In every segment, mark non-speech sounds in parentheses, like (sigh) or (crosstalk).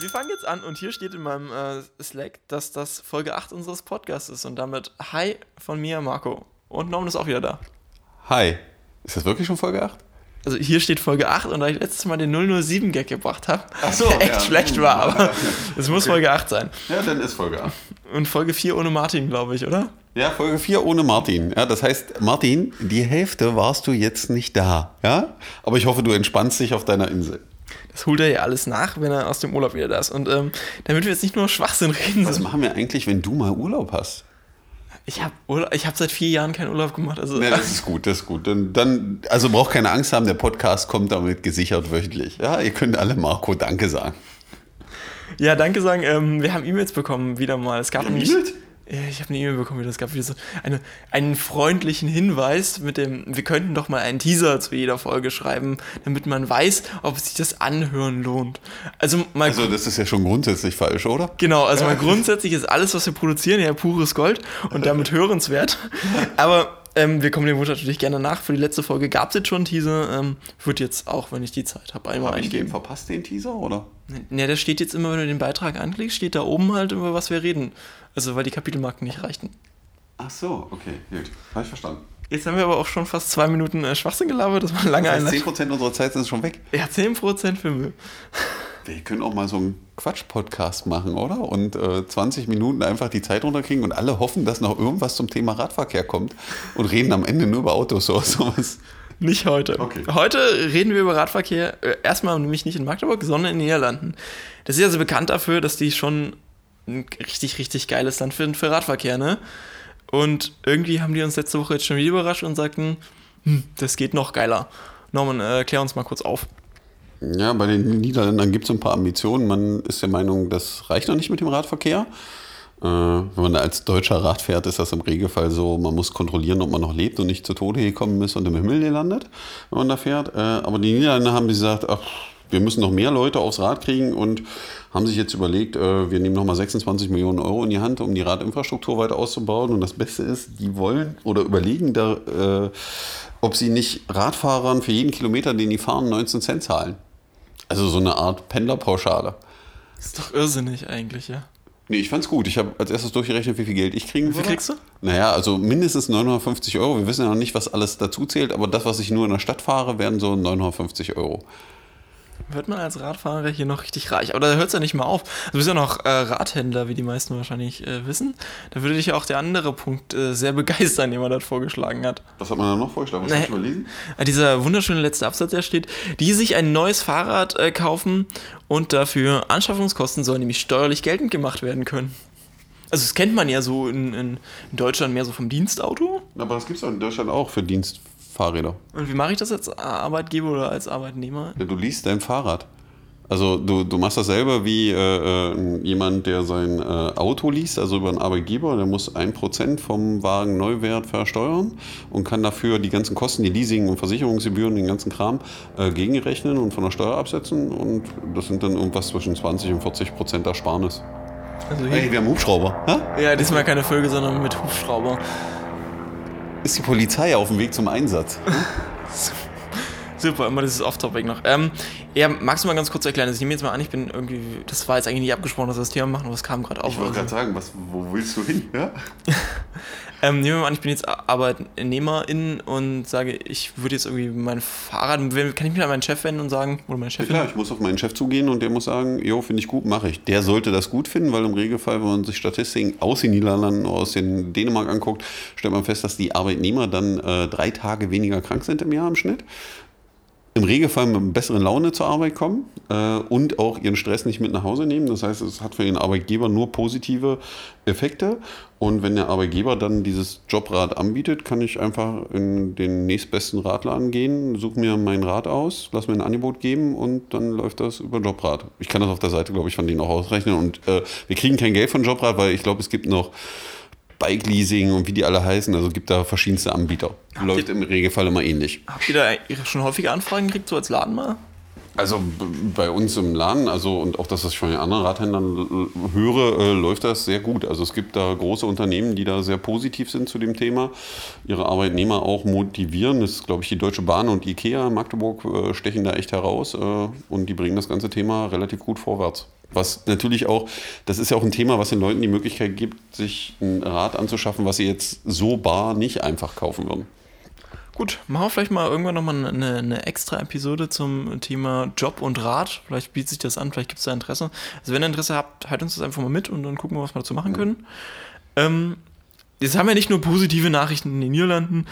Wir fangen jetzt an und hier steht in meinem äh, Slack, dass das Folge 8 unseres Podcasts ist und damit Hi von mir, Marco. Und Norman ist auch wieder da. Hi. Ist das wirklich schon Folge 8? Also hier steht Folge 8 und da ich letztes Mal den 007-Gag gebracht habe, (laughs) so, der echt ja. schlecht war, aber es muss Folge 8 sein. Ja, dann ist Folge 8. Und Folge 4 ohne Martin, glaube ich, oder? Ja, Folge 4 ohne Martin. Ja, das heißt, Martin, die Hälfte warst du jetzt nicht da. Ja? Aber ich hoffe, du entspannst dich auf deiner Insel. Das holt er ja alles nach, wenn er aus dem Urlaub wieder da ist. Und ähm, damit wir jetzt nicht nur Schwachsinn reden, Was machen wir eigentlich, wenn du mal Urlaub hast? ich habe hab seit vier Jahren keinen Urlaub gemacht. Also, Ja, das ist gut, das ist gut. Dann, dann, also braucht keine Angst haben, der Podcast kommt damit gesichert wöchentlich. Ja, ihr könnt alle Marco Danke sagen. Ja, danke sagen. Ähm, wir haben E-Mails bekommen, wieder mal. Es gab nämlich. E-Mails? Ja, ich habe eine E-Mail bekommen, wieder. es gab wieder so eine, einen freundlichen Hinweis mit dem, wir könnten doch mal einen Teaser zu jeder Folge schreiben, damit man weiß, ob sich das Anhören lohnt. Also mal Also das ist ja schon grundsätzlich falsch, oder? Genau, also mal grundsätzlich ist alles, was wir produzieren, ja pures Gold und damit hörenswert. (laughs) Aber ähm, wir kommen dem Wunsch natürlich gerne nach. Für die letzte Folge gab es jetzt schon einen Teaser. Ähm, wird jetzt auch, wenn ich die Zeit habe, einmal Habe ich den eingeben. verpasst, den Teaser, oder? Ja, der steht jetzt immer, wenn du den Beitrag anklickst, steht da oben halt, über was wir reden. Also, weil die Kapitelmarken nicht reichten. Ach so, okay, gut. Habe ich verstanden. Jetzt haben wir aber auch schon fast zwei Minuten äh, Schwachsinn gelabert. Das war lange Das heißt, Einleitung. 10% unserer Zeit sind schon weg. Ja, 10% für Müll. Wir können auch mal so einen Quatsch-Podcast machen, oder? Und äh, 20 Minuten einfach die Zeit runterkriegen und alle hoffen, dass noch irgendwas zum Thema Radverkehr kommt und reden am Ende nur über Autos oder sowas. Nicht heute. Okay. Heute reden wir über Radverkehr. äh, Erstmal nämlich nicht in Magdeburg, sondern in den Niederlanden. Das ist ja so bekannt dafür, dass die schon ein richtig, richtig geiles Land finden für Radverkehr, ne? Und irgendwie haben die uns letzte Woche jetzt schon wieder überrascht und sagten, hm, das geht noch geiler. Norman, äh, klär uns mal kurz auf. Ja, bei den Niederländern gibt es ein paar Ambitionen. Man ist der Meinung, das reicht noch nicht mit dem Radverkehr. Äh, wenn man als deutscher Rad fährt, ist das im Regelfall so, man muss kontrollieren, ob man noch lebt und nicht zu Tode gekommen ist und im Himmel gelandet, wenn man da fährt. Äh, aber die Niederländer haben gesagt, ach, wir müssen noch mehr Leute aufs Rad kriegen und haben sich jetzt überlegt, äh, wir nehmen nochmal 26 Millionen Euro in die Hand, um die Radinfrastruktur weiter auszubauen. Und das Beste ist, die wollen oder überlegen da, äh, ob sie nicht Radfahrern für jeden Kilometer, den die fahren, 19 Cent zahlen. Also so eine Art Pendlerpauschale. Ist doch irrsinnig eigentlich, ja. Nee, ich fand's gut. Ich habe als erstes durchgerechnet, wie viel Geld ich kriegen Wie viel würde. kriegst du? Naja, also mindestens 950 Euro. Wir wissen ja noch nicht, was alles dazu zählt, aber das, was ich nur in der Stadt fahre, werden so 950 Euro. Wird man als Radfahrer hier noch richtig reich? Aber da hört es ja nicht mal auf. Du bist ja noch äh, Radhändler, wie die meisten wahrscheinlich äh, wissen. Da würde dich auch der andere Punkt äh, sehr begeistern, den man dort vorgeschlagen hat. Was hat man da noch vorgeschlagen? Was Nee. hast du überlesen? Äh, Dieser wunderschöne letzte Absatz, der steht, die sich ein neues Fahrrad äh, kaufen und dafür Anschaffungskosten sollen nämlich steuerlich geltend gemacht werden können. Also das kennt man ja so in, in, Deutschland mehr so vom Dienstauto. Aber das gibt's doch in Deutschland auch für Dienstfahrräder. Und wie mache ich das als Arbeitgeber oder als Arbeitnehmer? Ja, Du liest dein Fahrrad. Also du, du machst dasselbe wie äh, äh, jemand, der sein äh, Auto liest, also über einen Arbeitgeber, der muss 1% vom Wagen Neuwert versteuern und kann dafür die ganzen Kosten, die Leasing- und Versicherungsgebühren, den ganzen Kram äh, gegenrechnen und von der Steuer absetzen und das sind dann irgendwas zwischen 20 und 40% Ersparnis. Also Hey, wir haben Hubschrauber. Hä? Ja, diesmal keine Vögel, sondern mit Hubschrauber. Ist die Polizei auf dem Weg zum Einsatz? (laughs) Super, immer dieses Off-Topic noch. Ähm, ja, magst du mal ganz kurz erklären? Ich nehme jetzt mal an, ich bin irgendwie, das war jetzt eigentlich nicht abgesprochen, dass wir das Thema machen, aber es kam gerade auf. Ich wollte gerade sagen, was, wo willst du hin? Ja? (laughs) ähm, nehmen wir mal an, ich bin jetzt Arbeitnehmerin und sage, ich würde jetzt irgendwie mein Fahrrad, kann ich mich an meinen Chef wenden und sagen, oder meine Ja, Chefin? klar, ich muss auf meinen Chef zugehen und der muss sagen, jo, finde ich gut, mache ich. Der sollte das gut finden, weil im Regelfall, wenn man sich Statistiken aus den Niederlanden, aus den Dänemark anguckt, stellt man fest, dass die Arbeitnehmer dann äh, drei Tage weniger krank sind im Jahr im Schnitt. Im Regelfall mit einer besseren Laune zur Arbeit kommen äh, und auch ihren Stress nicht mit nach Hause nehmen. Das heißt, es hat für den Arbeitgeber nur positive Effekte. Und wenn der Arbeitgeber dann dieses Jobrad anbietet, kann ich einfach in den nächstbesten Radladen gehen, suche mir mein Rad aus, lass mir ein Angebot geben und dann läuft das über Jobrad. Ich kann das auf der Seite, glaube ich, von denen auch ausrechnen. Und äh, wir kriegen kein Geld von Jobrad, weil ich glaube, es gibt noch Bike Leasing und wie die alle heißen. Also gibt da verschiedenste Anbieter. Läuft im Regelfall immer ähnlich. Habt ihr da schon häufige Anfragen gekriegt, so als Laden mal? Also bei uns im Laden, also und auch das, was ich von den anderen Radhändlern höre, äh, läuft das sehr gut. Also es gibt da große Unternehmen, die da sehr positiv sind zu dem Thema, ihre Arbeitnehmer auch motivieren. Das ist, glaube ich, die Deutsche Bahn und Ikea in Magdeburg äh, stechen da echt heraus äh, und die bringen das ganze Thema relativ gut vorwärts. Was natürlich auch, das ist ja auch ein Thema, was den Leuten die Möglichkeit gibt, sich ein Rad anzuschaffen, was sie jetzt so bar nicht einfach kaufen würden. Gut, machen wir vielleicht mal irgendwann nochmal eine, eine extra Episode zum Thema Job und Rad. Vielleicht bietet sich das an, vielleicht gibt es da Interesse. Also wenn ihr Interesse habt, halt uns das einfach mal mit und dann gucken wir, was wir dazu machen können. Ähm, jetzt haben wir nicht nur positive Nachrichten in den Niederlanden,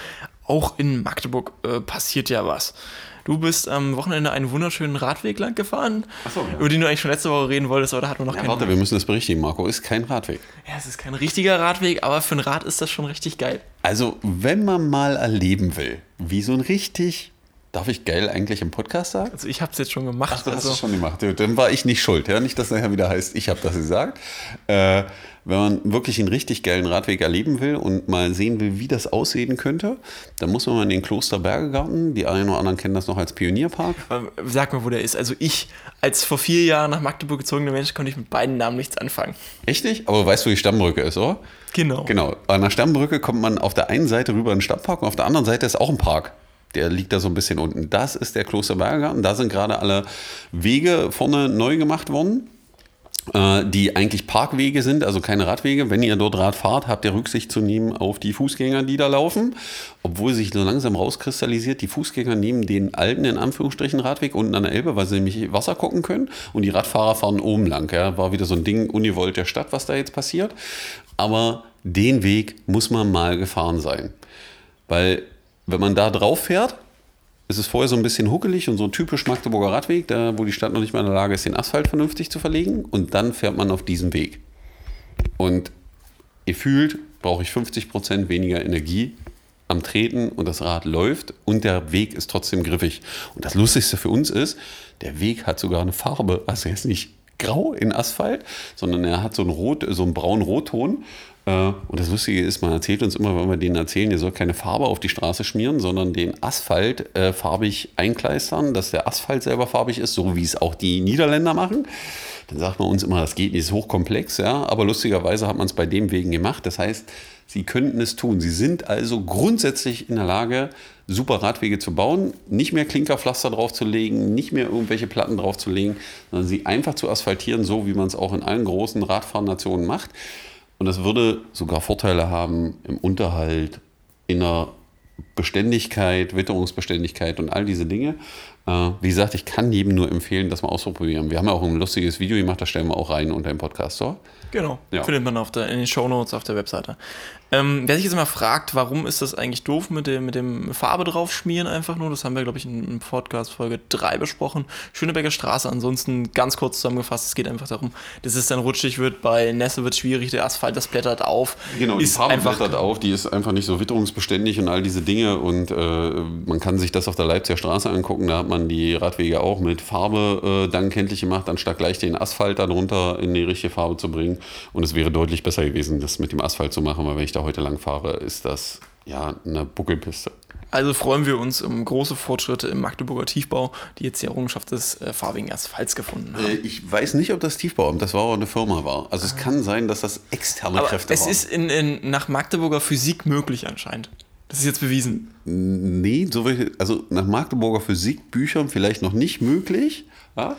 auch in Magdeburg äh, passiert ja was. Du bist am Wochenende einen wunderschönen Radweg lang gefahren, so, ja. über den du eigentlich schon letzte Woche reden wolltest, aber da hatten wir noch Ja, keinen. warte, wir müssen das berichtigen, Marco. Ist kein Radweg. Ja, es ist kein richtiger Radweg, aber für ein Rad ist das schon richtig geil. Also, wenn man mal erleben will, wie so ein richtig, darf ich geil eigentlich im Podcast sagen? Also ich habe es jetzt schon gemacht. Ach, hast also, du schon gemacht. Dann war ich nicht schuld. Ja? Nicht, dass nachher wieder heißt, ich habe das gesagt. Äh, wenn man wirklich einen richtig geilen Radweg erleben will und mal sehen will, wie das aussehen könnte, dann muss man mal in den Klosterbergegarten. Die einen oder anderen kennen das noch als Pionierpark. Sag mal, wo der ist. Also ich, als vor vier Jahren nach Magdeburg gezogener Mensch, konnte ich mit beiden Namen nichts anfangen. Echt nicht? Aber weißt du, wo die Stammbrücke ist, oder? Genau. Genau. An der Stammbrücke kommt man auf der einen Seite rüber in den Stadtpark und auf der anderen Seite ist auch ein Park. Der liegt da so ein bisschen unten. Das ist der Klosterbergergarten. Da sind gerade alle Wege vorne neu gemacht worden, äh, die eigentlich Parkwege sind, also keine Radwege. Wenn ihr dort Rad fahrt, habt ihr Rücksicht zu nehmen auf die Fußgänger, die da laufen. Obwohl sich so langsam rauskristallisiert, die Fußgänger nehmen den alten, in Anführungsstrichen, Radweg unten an der Elbe, weil sie nämlich Wasser gucken können. Und die Radfahrer fahren oben lang. Ja. War wieder so ein Ding ungewollt der Stadt, was da jetzt passiert. Aber den Weg muss man mal gefahren sein. Weil wenn man da drauf fährt, ist es vorher so ein bisschen huckelig und so typisch Magdeburger Radweg, da wo die Stadt noch nicht mal in der Lage ist, den Asphalt vernünftig zu verlegen. Und dann fährt man auf diesem Weg. Und ihr fühlt, brauche ich 50% weniger Energie am Treten und das Rad läuft und der Weg ist trotzdem griffig. Und das Lustigste für uns ist, der Weg hat sogar eine Farbe. Also er ist nicht grau in Asphalt, sondern er hat so einen, so einen braunen Rotton. Äh, Und das Lustige ist, man erzählt uns immer, wenn wir denen erzählen, ihr sollt keine Farbe auf die Straße schmieren, sondern den Asphalt äh, farbig einkleistern, dass der Asphalt selber farbig ist, so wie es auch die Niederländer machen. Dann sagt man uns immer, das geht nicht, ist hochkomplex, ja. Aber lustigerweise hat man es bei dem Wegen gemacht. Das heißt, sie könnten es tun. Sie sind also grundsätzlich in der Lage, super Radwege zu bauen, nicht mehr Klinkerpflaster draufzulegen, nicht mehr irgendwelche Platten draufzulegen, sondern sie einfach zu asphaltieren, so wie man es auch in allen großen Radfahrnationen macht. Und das würde sogar Vorteile haben im Unterhalt, in der Beständigkeit, Witterungsbeständigkeit und all diese Dinge. Äh, wie gesagt, ich kann jedem nur empfehlen, das mal auszuprobieren. Wir haben ja auch ein lustiges Video gemacht, das stellen wir auch rein unter dem Podcast. So. Genau. Ja. Findet man auf der, in den Shownotes auf der Webseite. Ähm, wer sich jetzt immer fragt, warum ist das eigentlich doof mit dem, mit dem Farbe drauf schmieren einfach nur, das haben wir, glaube ich, in, in Podcast Folge 3 besprochen. Schöneberger Straße, ansonsten ganz kurz zusammengefasst, es geht einfach darum, dass es dann rutschig wird, bei Nässe wird schwierig, der Asphalt, das blättert auf. Genau, die Farbe einfach blättert auf, die ist einfach nicht so witterungsbeständig und all diese Dinge. Und äh, man kann sich das auf der Leipziger Straße angucken. Da hat man die Radwege auch mit Farbe äh, dann kenntlich gemacht, anstatt gleich den Asphalt darunter in die richtige Farbe zu bringen. Und es wäre deutlich besser gewesen, das mit dem Asphalt zu machen, weil wenn ich da heute lang fahre, ist das ja eine Buckelpiste. Also freuen wir uns um große Fortschritte im Magdeburger Tiefbau, die jetzt die Errungenschaft des äh, farbigen Asphalts gefunden haben. Äh, ich weiß nicht, ob das Tiefbauamt, das war auch eine Firma war. Also es kann sein, dass das externe Aber Kräfte es waren. ist in, in, nach Magdeburger Physik möglich anscheinend. Das ist jetzt bewiesen. Nee, so welche, also nach Magdeburger Physikbüchern vielleicht noch nicht möglich. Ja?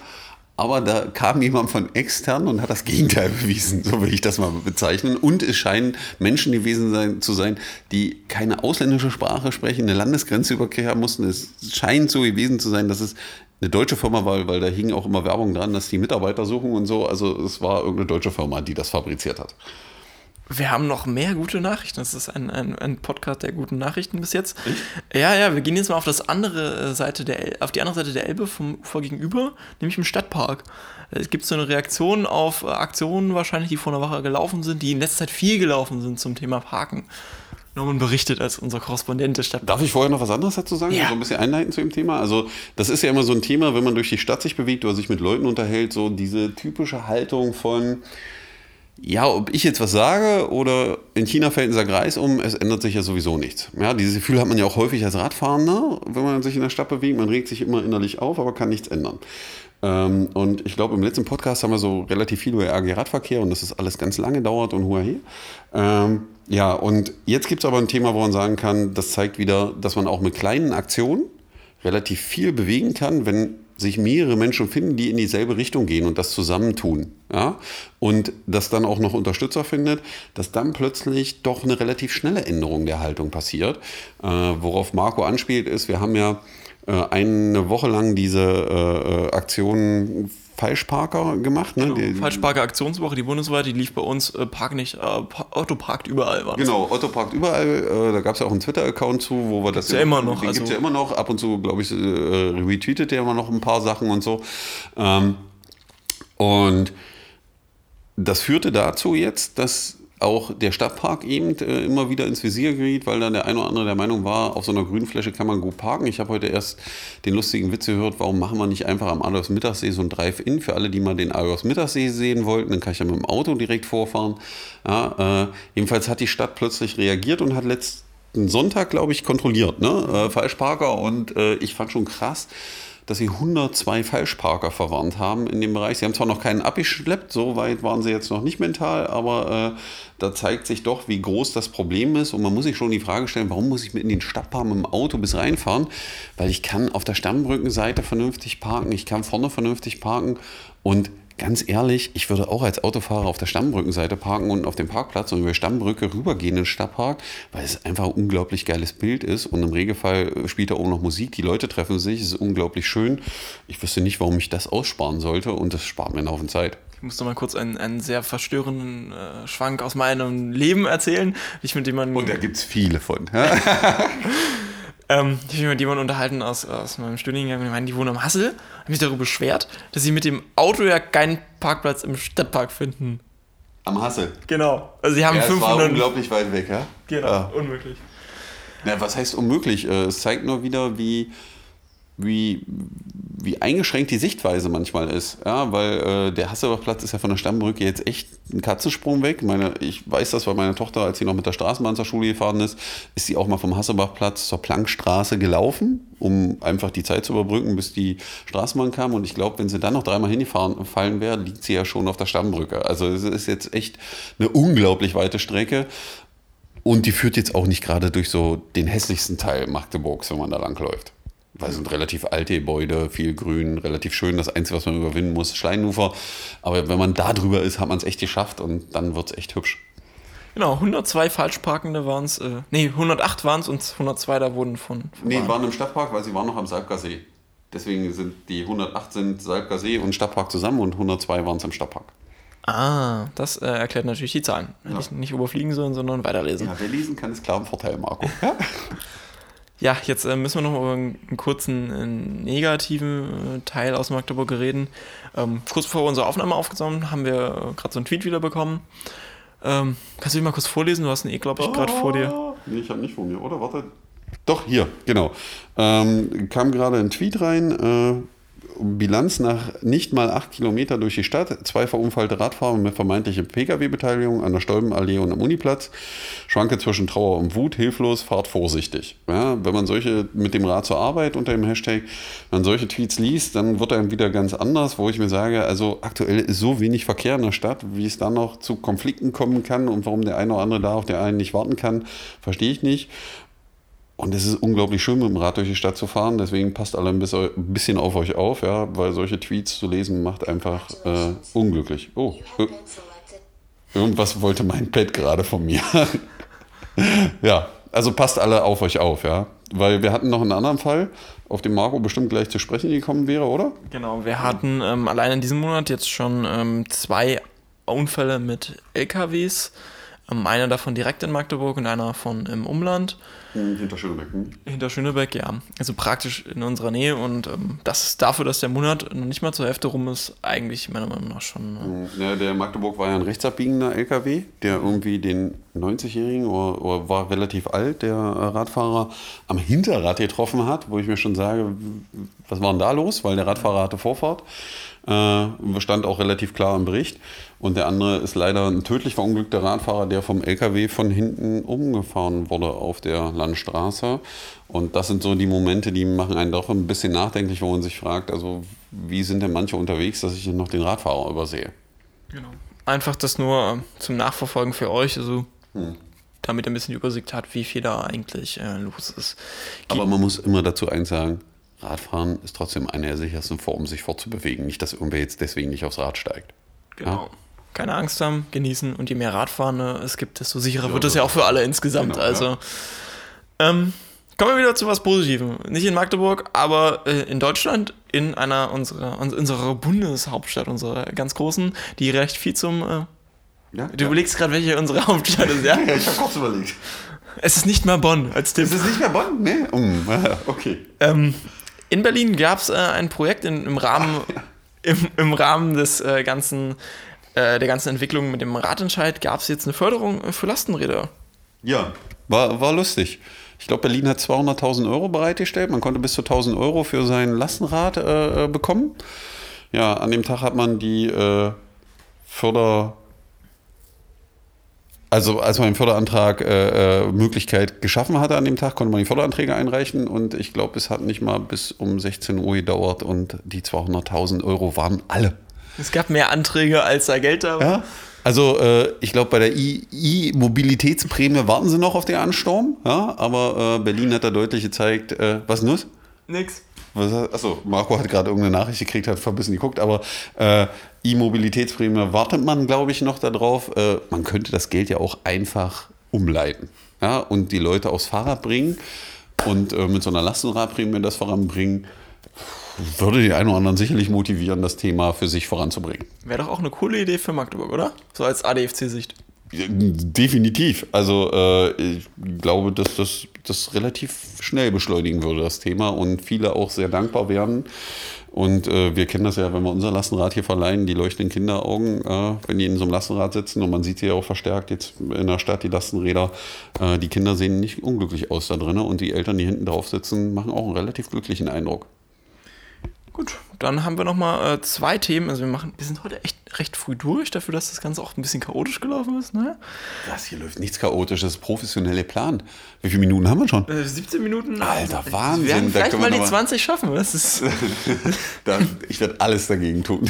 Aber da kam jemand von extern und hat das Gegenteil bewiesen, so will ich das mal bezeichnen. Und es scheinen Menschen gewesen sein, zu sein, die keine ausländische Sprache sprechen, eine Landesgrenze überqueren mussten. Es scheint so gewesen zu sein, dass es eine deutsche Firma war, weil da hing auch immer Werbung dran, dass die Mitarbeiter suchen und so. Also es war irgendeine deutsche Firma, die das fabriziert hat. Wir haben noch mehr gute Nachrichten. Das ist ein, ein, ein Podcast der guten Nachrichten bis jetzt. Ja, ja, wir gehen jetzt mal auf das andere äh, Seite der El auf die andere Seite der Elbe vom Ufer gegenüber, nämlich im Stadtpark. Es gibt so eine Reaktion auf äh, Aktionen wahrscheinlich, die vor einer Woche gelaufen sind, die in letzter Zeit viel gelaufen sind zum Thema Parken. Norman berichtet als unser Korrespondent des Stadtparks. Darf ich vorher noch was anderes dazu sagen? Ja. So ein bisschen einleiten zu dem Thema. Also, das ist ja immer so ein Thema, wenn man durch die Stadt sich bewegt oder sich mit Leuten unterhält, so diese typische Haltung von, ja, ob ich jetzt was sage oder in China fällt ein Sack Reis um, es ändert sich ja sowieso nichts. Ja, dieses Gefühl hat man ja auch häufig als Radfahrender, wenn man sich in der Stadt bewegt. Man regt sich immer innerlich auf, aber kann nichts ändern. Ähm, und ich glaube, im letzten Podcast haben wir so relativ viel über RG-Radverkehr und dass das alles ganz lange dauert und huahe. Ähm, ja, und jetzt gibt es aber ein Thema, wo man sagen kann, das zeigt wieder, dass man auch mit kleinen Aktionen relativ viel bewegen kann, wenn sich mehrere Menschen finden, die in dieselbe Richtung gehen und das zusammentun. Ja? Und das dann auch noch Unterstützer findet, dass dann plötzlich doch eine relativ schnelle Änderung der Haltung passiert. Äh, worauf Marco anspielt, ist, wir haben ja äh, eine Woche lang diese äh, äh Aktion Falschparker gemacht. Ne? Genau. Falschparker Aktionswoche, die bundesweit, die lief bei uns äh, Park nicht, äh, Otto parkt überall. War genau, Otto parkt überall. Äh, da gab es ja auch einen Twitter-Account zu, wo wir das. ja immer noch. Den also, gibt es ja immer noch. Ab und zu, glaube ich, äh, retweetet der immer noch ein paar Sachen und so. Ähm, und das führte dazu jetzt, dass auch der Stadtpark eben äh, immer wieder ins Visier geriet, weil dann der eine oder andere der Meinung war, auf so einer grünen Fläche kann man gut parken. Ich habe heute erst den lustigen Witz gehört, warum machen wir nicht einfach am Adolfs Mittagssee so ein Drive-In für alle, die mal den Adolfs Mittagssee sehen wollten. Dann kann ich ja mit dem Auto direkt vorfahren. Ja, äh, jedenfalls hat die Stadt plötzlich reagiert und hat letzten Sonntag, glaube ich, kontrolliert, ne? Äh, Falschparker und äh, ich fand schon krass, dass sie 102 Falschparker verwarnt haben in dem Bereich. Sie haben zwar noch keinen abgeschleppt, so weit waren sie jetzt noch nicht mental, aber äh, da zeigt sich doch, wie groß das Problem ist. Und man muss sich schon die Frage stellen, warum muss ich mit in den Stadtpark mit dem Auto bis reinfahren? Weil ich kann auf der Stammbrückenseite vernünftig parken, ich kann vorne vernünftig parken und ganz ehrlich, ich würde auch als Autofahrer auf der Stammbrückenseite parken und auf dem Parkplatz und über die Stammbrücke rübergehen in den Stadtpark, weil es einfach ein unglaublich geiles Bild ist und im Regelfall spielt da oben noch Musik, die Leute treffen sich, es ist unglaublich schön. Ich wüsste nicht, warum ich das aussparen sollte und das spart mir einen Haufen Zeit. Ich muss noch mal kurz einen, einen sehr verstörenden äh, Schwank aus meinem Leben erzählen, wie ich mit jemandem... Und da gibt es viele von. (laughs) (laughs) Ähm, ich habe mich mit jemandem unterhalten aus, aus meinem Studiengang, die meinen, die wohnen am Hassel, habe mich darüber beschwert, dass sie mit dem Auto ja keinen Parkplatz im Stadtpark finden. Am Hassel? Genau. Also sie haben ja, 500... war unglaublich weit weg, ja? Genau, ja. unmöglich. Na, was heißt unmöglich? Äh, es zeigt nur wieder, wie wie, wie eingeschränkt die Sichtweise manchmal ist. Ja, weil äh, der Hasselbachplatz ist ja von der Stammbrücke jetzt echt ein Katzensprung weg. Meine, ich weiß das, weil meine Tochter, als sie noch mit der Straßenbahn zur Schule gefahren ist, ist sie auch mal vom Hasselbachplatz zur Plankstraße gelaufen, um einfach die Zeit zu überbrücken, bis die Straßenbahn kam. Und ich glaube, wenn sie dann noch dreimal hingefallen wäre, liegt sie ja schon auf der Stammbrücke. Also es ist jetzt echt eine unglaublich weite Strecke. Und die führt jetzt auch nicht gerade durch so den hässlichsten Teil Magdeburgs, wenn man da langläuft. Weil es sind relativ alte Gebäude, viel Grün, relativ schön. Das Einzige, was man überwinden muss, ist Schleinufer. Aber wenn man da drüber ist, hat man es echt geschafft und dann wird es echt hübsch. Genau, 102 Falschparkende waren es. Äh, nee, 108 waren es und 102 da wurden von. von nee, waren im Stadtpark, weil sie waren noch am Salbgasee. Deswegen sind die 108 sind und Stadtpark zusammen und 102 waren es im Stadtpark. Ah, das äh, erklärt natürlich die Zahlen. Ja. Nicht, nicht überfliegen sollen, sondern weiterlesen. Ja, wer lesen kann, ist klar ein Vorteil, Marco. Ja? (laughs) Ja, jetzt äh, müssen wir noch über einen kurzen äh, negativen äh, Teil aus Magdeburg reden. Ähm, kurz bevor wir unsere Aufnahme aufgenommen haben wir äh, gerade so einen Tweet wieder bekommen. Ähm, kannst du dich mal kurz vorlesen? Du hast ihn eh, glaube ich, gerade oh, vor dir. Nee, ich habe nicht vor mir, oder? Warte. Doch, hier, genau. Ähm, kam gerade ein Tweet rein. Bilanz nach nicht mal acht Kilometer durch die Stadt, zwei verunfallte Radfahrer mit vermeintlicher Pkw-Beteiligung an der Stolbenallee und am Uniplatz, Schwanke zwischen Trauer und Wut, hilflos, fahrt vorsichtig. Ja, wenn man solche mit dem Rad zur Arbeit unter dem Hashtag, wenn man solche Tweets liest, dann wird einem wieder ganz anders, wo ich mir sage, also aktuell ist so wenig Verkehr in der Stadt, wie es dann noch zu Konflikten kommen kann und warum der eine oder andere da auf der einen nicht warten kann, verstehe ich nicht. Und es ist unglaublich schön, mit dem Rad durch die Stadt zu fahren. Deswegen passt alle ein bisschen auf euch auf, ja, weil solche Tweets zu lesen macht einfach äh, unglücklich. Oh, äh, irgendwas wollte mein Pad gerade von mir. (laughs) ja, also passt alle auf euch auf, ja. Weil wir hatten noch einen anderen Fall, auf den Marco bestimmt gleich zu sprechen gekommen wäre, oder? Genau, wir hatten ähm, allein in diesem Monat jetzt schon ähm, zwei Unfälle mit LKWs. Ähm, einer davon direkt in Magdeburg und einer von im Umland. Hinter Schönebeck. Hm? Hinter Schönebeck, ja. Also praktisch in unserer Nähe und ähm, das ist dafür, dass der Monat noch nicht mal zur Hälfte rum ist, eigentlich meiner Meinung nach schon. Äh ja, der Magdeburg war ja ein rechtsabbiegender LKW, der irgendwie den 90-Jährigen oder, oder, war relativ alt, der Radfahrer am Hinterrad getroffen hat, wo ich mir schon sage, was war denn da los? Weil der Radfahrer hatte Vorfahrt. Äh, stand auch relativ klar im Bericht. Und der andere ist leider ein tödlich verunglückter Radfahrer, der vom LKW von hinten umgefahren wurde auf der Landstraße. Und das sind so die Momente, die machen einen doch ein bisschen nachdenklich, wo man sich fragt, also wie sind denn manche unterwegs, dass ich noch den Radfahrer übersehe? Genau. Einfach das nur zum Nachverfolgen für euch, also hm. damit ihr ein bisschen Übersicht hat, wie viel da eigentlich äh, los ist. Ge Aber man muss immer dazu eins sagen, Radfahren ist trotzdem eine der sichersten Formen, sich fortzubewegen. Nicht, dass irgendwer jetzt deswegen nicht aufs Rad steigt. Genau. Ja? Keine Angst haben, genießen und je mehr Radfahren äh, es gibt, desto sicherer Ja, wird es ja auch für alle insgesamt. Genau, also ähm, kommen wir wieder zu was Positivem. Nicht in Magdeburg, aber äh, in Deutschland, in einer unserer, uns- unserer Bundeshauptstadt, unserer ganz großen, die recht viel zum. Äh, Ja? du überlegst gerade, welche unsere Hauptstadt ist, ja? (laughs) ja, ich habe kurz überlegt. Es ist nicht mal Bonn als Tipp. Ist es nicht mehr Bonn? Nee? Mm, okay. Ähm, in Berlin gab es äh, ein Projekt in, im Rahmen, (laughs) im, im Rahmen des äh, ganzen, äh, der ganzen Entwicklung mit dem Radentscheid gab es jetzt eine Förderung für Lastenräder. Ja, war, war lustig. Ich glaube, Berlin hat 200.000 Euro bereitgestellt. Man konnte bis zu 1.000 Euro für sein Lastenrad äh, äh, bekommen. Ja, an dem Tag hat man die äh, Förder... Also als man den Förderantrag äh, äh, Möglichkeit geschaffen hatte an dem Tag, konnte man die Förderanträge einreichen und ich glaube, es hat nicht mal bis um 16 Uhr gedauert und die 200.000 Euro waren alle. Es gab mehr Anträge, als da Geld da war. Ja. Also äh, ich glaube, bei der I-Mobilitätsprämie warten sie noch auf den Ansturm, ja, aber äh, Berlin hat da deutlich gezeigt, äh, was ist los? Nix. Was, achso, Marco hat gerade irgendeine Nachricht gekriegt, hat ein bisschen geguckt, aber äh, E-Mobilitätsprämie wartet man, glaube ich, noch darauf. Äh, man könnte das Geld ja auch einfach umleiten ja, und die Leute aufs Fahrrad bringen und äh, mit so einer Lastenradprämie das voranbringen. Würde die einen oder anderen sicherlich motivieren, das Thema für sich voranzubringen. Wäre doch auch eine coole Idee für Magdeburg, oder? So als ADFC-Sicht. Definitiv. Also äh, ich glaube, dass das, das relativ schnell beschleunigen würde, das Thema, und viele auch sehr dankbar werden. Und äh, wir kennen das ja, wenn wir unser Lastenrad hier verleihen, die leuchtenden Kinderaugen, äh, wenn die in so einem Lastenrad sitzen und man sieht sie ja auch verstärkt jetzt in der Stadt, die Lastenräder, äh, die Kinder sehen nicht unglücklich aus da drinnen und die Eltern, die hinten drauf sitzen, machen auch einen relativ glücklichen Eindruck. Gut, dann haben wir nochmal äh, zwei Themen. Also wir machen, wir sind heute echt recht früh durch, dafür, dass das Ganze auch ein bisschen chaotisch gelaufen ist. Ne? Das hier läuft nichts chaotisches, professionell geplant. Wie viele Minuten haben wir schon? Äh, 17 Minuten. Alter, Wahnsinn, Wir werden da vielleicht können mal die noch mal- 20 schaffen. Das ist (laughs) (laughs) Da, ich werde alles dagegen tun.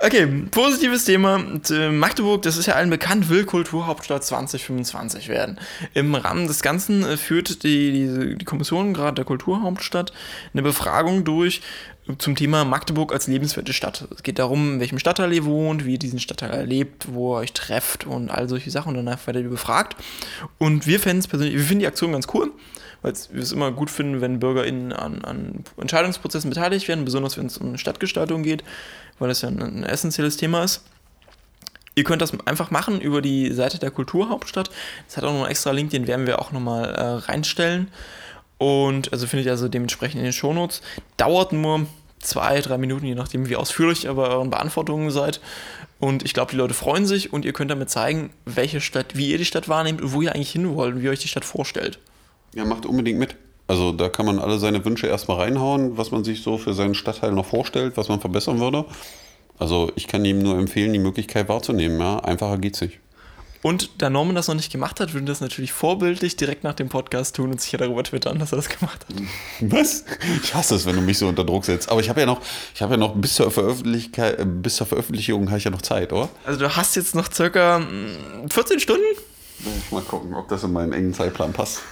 Okay, positives Thema. Äh, Magdeburg, das ist ja allen bekannt, will Kulturhauptstadt 2025 werden. Im Rahmen des Ganzen äh, führt die, die, die Kommission gerade der Kulturhauptstadt eine Befragung durch zum Thema Magdeburg als lebenswerte Stadt. Es geht darum, in welchem Stadtteil ihr wohnt, wie ihr diesen Stadtteil erlebt, wo ihr euch trefft und all solche Sachen. Und danach werdet ihr befragt. Und wir fänden persönlich, wir finden die Aktion ganz cool weil wir es immer gut finden, wenn BürgerInnen an, an Entscheidungsprozessen beteiligt werden, besonders wenn es um Stadtgestaltung geht, weil das ja ein, ein essentielles Thema ist. Ihr könnt das einfach machen über die Seite der Kulturhauptstadt. Das hat auch noch einen extra Link, den werden wir auch nochmal äh, reinstellen. Und also findet ihr also dementsprechend in den Shownotes. Dauert nur zwei, drei Minuten, je nachdem, wie ausführlich ihr bei euren Beantwortungen seid. Und ich glaube, die Leute freuen sich und ihr könnt damit zeigen, welche Stadt, wie ihr die Stadt wahrnehmt und wo ihr eigentlich hin wollt und wie ihr euch die Stadt vorstellt. Ja, macht unbedingt mit. Also da kann man alle seine Wünsche erstmal reinhauen, was man sich so für seinen Stadtteil noch vorstellt, was man verbessern würde. Also ich kann ihm nur empfehlen, die Möglichkeit wahrzunehmen. Ja, einfacher geht's nicht. Und da Norman das noch nicht gemacht hat, würden das natürlich vorbildlich direkt nach dem Podcast tun und sich ja darüber twittern, dass er das gemacht hat. (laughs) Was? Ich hasse es, wenn du mich so unter Druck setzt. Aber ich habe ja noch, ich habe ja noch bis zur, bis zur Veröffentlichung habe ich ja noch Zeit, oder? Also du hast jetzt noch circa mm, 14 Stunden? Mal gucken, ob das in meinen engen Zeitplan passt.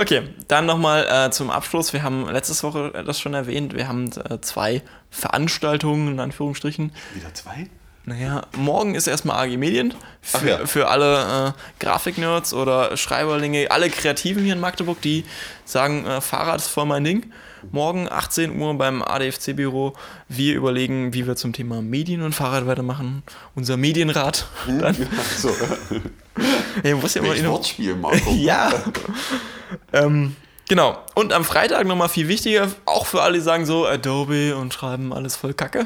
Okay, dann nochmal äh, zum Abschluss. Wir haben letzte Woche das schon erwähnt. Wir haben äh, zwei Veranstaltungen, in Anführungsstrichen. Wieder zwei? Naja, morgen ist erstmal AG Medien für, ja. für alle äh, Grafiknerds oder Schreiberlinge, alle Kreativen hier in Magdeburg, die sagen, äh, Fahrrad ist voll mein Ding. Morgen 18 Uhr beim ADFC-Büro. Wir überlegen, wie wir zum Thema Medien und Fahrrad weitermachen. Unser Medienrat. Dann, So, (laughs) Ey, muss (laughs) ja welches inno- Wortspiel, Marco. (laughs) ja. ähm, genau. Und am Freitag nochmal viel wichtiger, auch für alle, die sagen so Adobe und schreiben alles voll Kacke.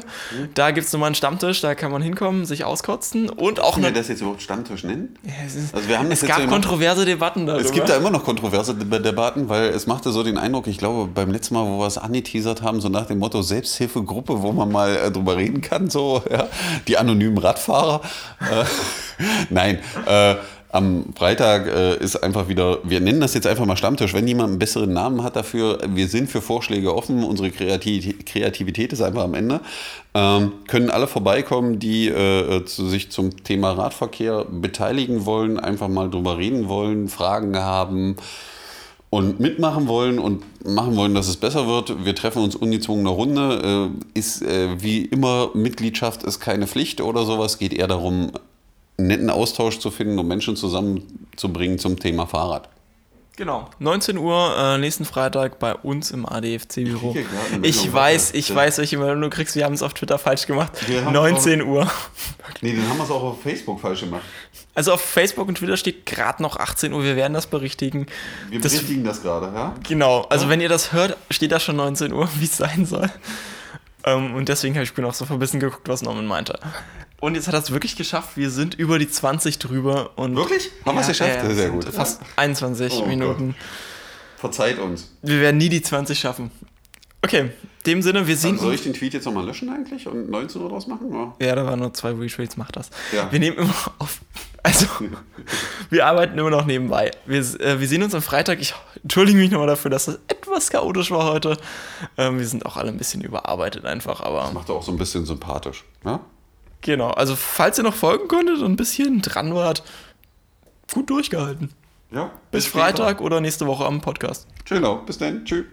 Da gibt es nochmal einen Stammtisch, da kann man hinkommen, sich auskotzen und auch Können wir das jetzt überhaupt Stammtisch nennen? Ja, es ist, Also wir haben das es jetzt gab immer- kontroverse Debatten darüber. Es gibt da immer noch kontroverse De- Debatten, weil es machte so den Eindruck, ich glaube, beim letzten Mal, wo wir es angeteasert haben, so nach dem Motto Selbsthilfegruppe, wo man mal äh, drüber reden kann, so, ja, die anonymen Radfahrer. Äh, (laughs) nein, äh, am Freitag äh, ist einfach wieder, wir nennen das jetzt einfach mal Stammtisch, wenn jemand einen besseren Namen hat dafür, wir sind für Vorschläge offen, unsere Kreativität, ist einfach am Ende. Ähm, können alle vorbeikommen, die äh, zu, sich zum Thema Radverkehr beteiligen wollen, einfach mal drüber reden wollen, Fragen haben und mitmachen wollen und machen wollen, dass es besser wird, wir treffen uns ungezwungener Runde. Äh, ist äh, wie immer, Mitgliedschaft ist keine Pflicht oder sowas. Geht eher darum, netten Austausch zu finden, um Menschen zusammenzubringen zum Thema Fahrrad. Genau. 19 Uhr äh, nächsten Freitag bei uns im ADFC-Büro. Ich weiß, ich Ja. weiß, welche Meldung du kriegst. Wir haben es auf Twitter falsch gemacht. Wir haben 19 Uhr. (laughs) Nee, dann haben wir es auch auf Facebook falsch gemacht. Also auf Facebook und Twitter steht gerade noch 18 Uhr. Wir werden das berichtigen. Wir Das- berichtigen das gerade, ja? Genau. Also Ja. wenn ihr das hört, steht da schon 19 Uhr, (laughs) wie es sein soll. Ähm, und deswegen habe ich bin auch so verbissen geguckt, was Norman meinte. Und jetzt hat er es wirklich geschafft. Wir sind über die 20 drüber. Und Wirklich? Haben wir es geschafft? Ja, Sehr gut. Fast 21 Oh Minuten. Verzeiht uns. Wir werden nie die 20 schaffen. Okay, in dem Sinne, wir sehen Also soll ich den Tweet jetzt nochmal löschen eigentlich und 19 Uhr draus machen? Ja. Ja, da waren nur zwei Retweets, mach das. Ja. Wir nehmen immer auf. Also, (laughs) wir arbeiten immer noch nebenbei. Wir, äh, wir sehen uns am Freitag. Ich entschuldige mich nochmal dafür, dass das etwas chaotisch war heute. Ähm, wir sind auch alle ein bisschen überarbeitet einfach, aber Macht er auch so ein bisschen sympathisch. Ja? Genau. Also, falls ihr noch folgen konntet und ein bisschen dran wart, gut durchgehalten. Ja. Bis später. Freitag oder nächste Woche am Podcast. Genau. Bis dann. Tschüss.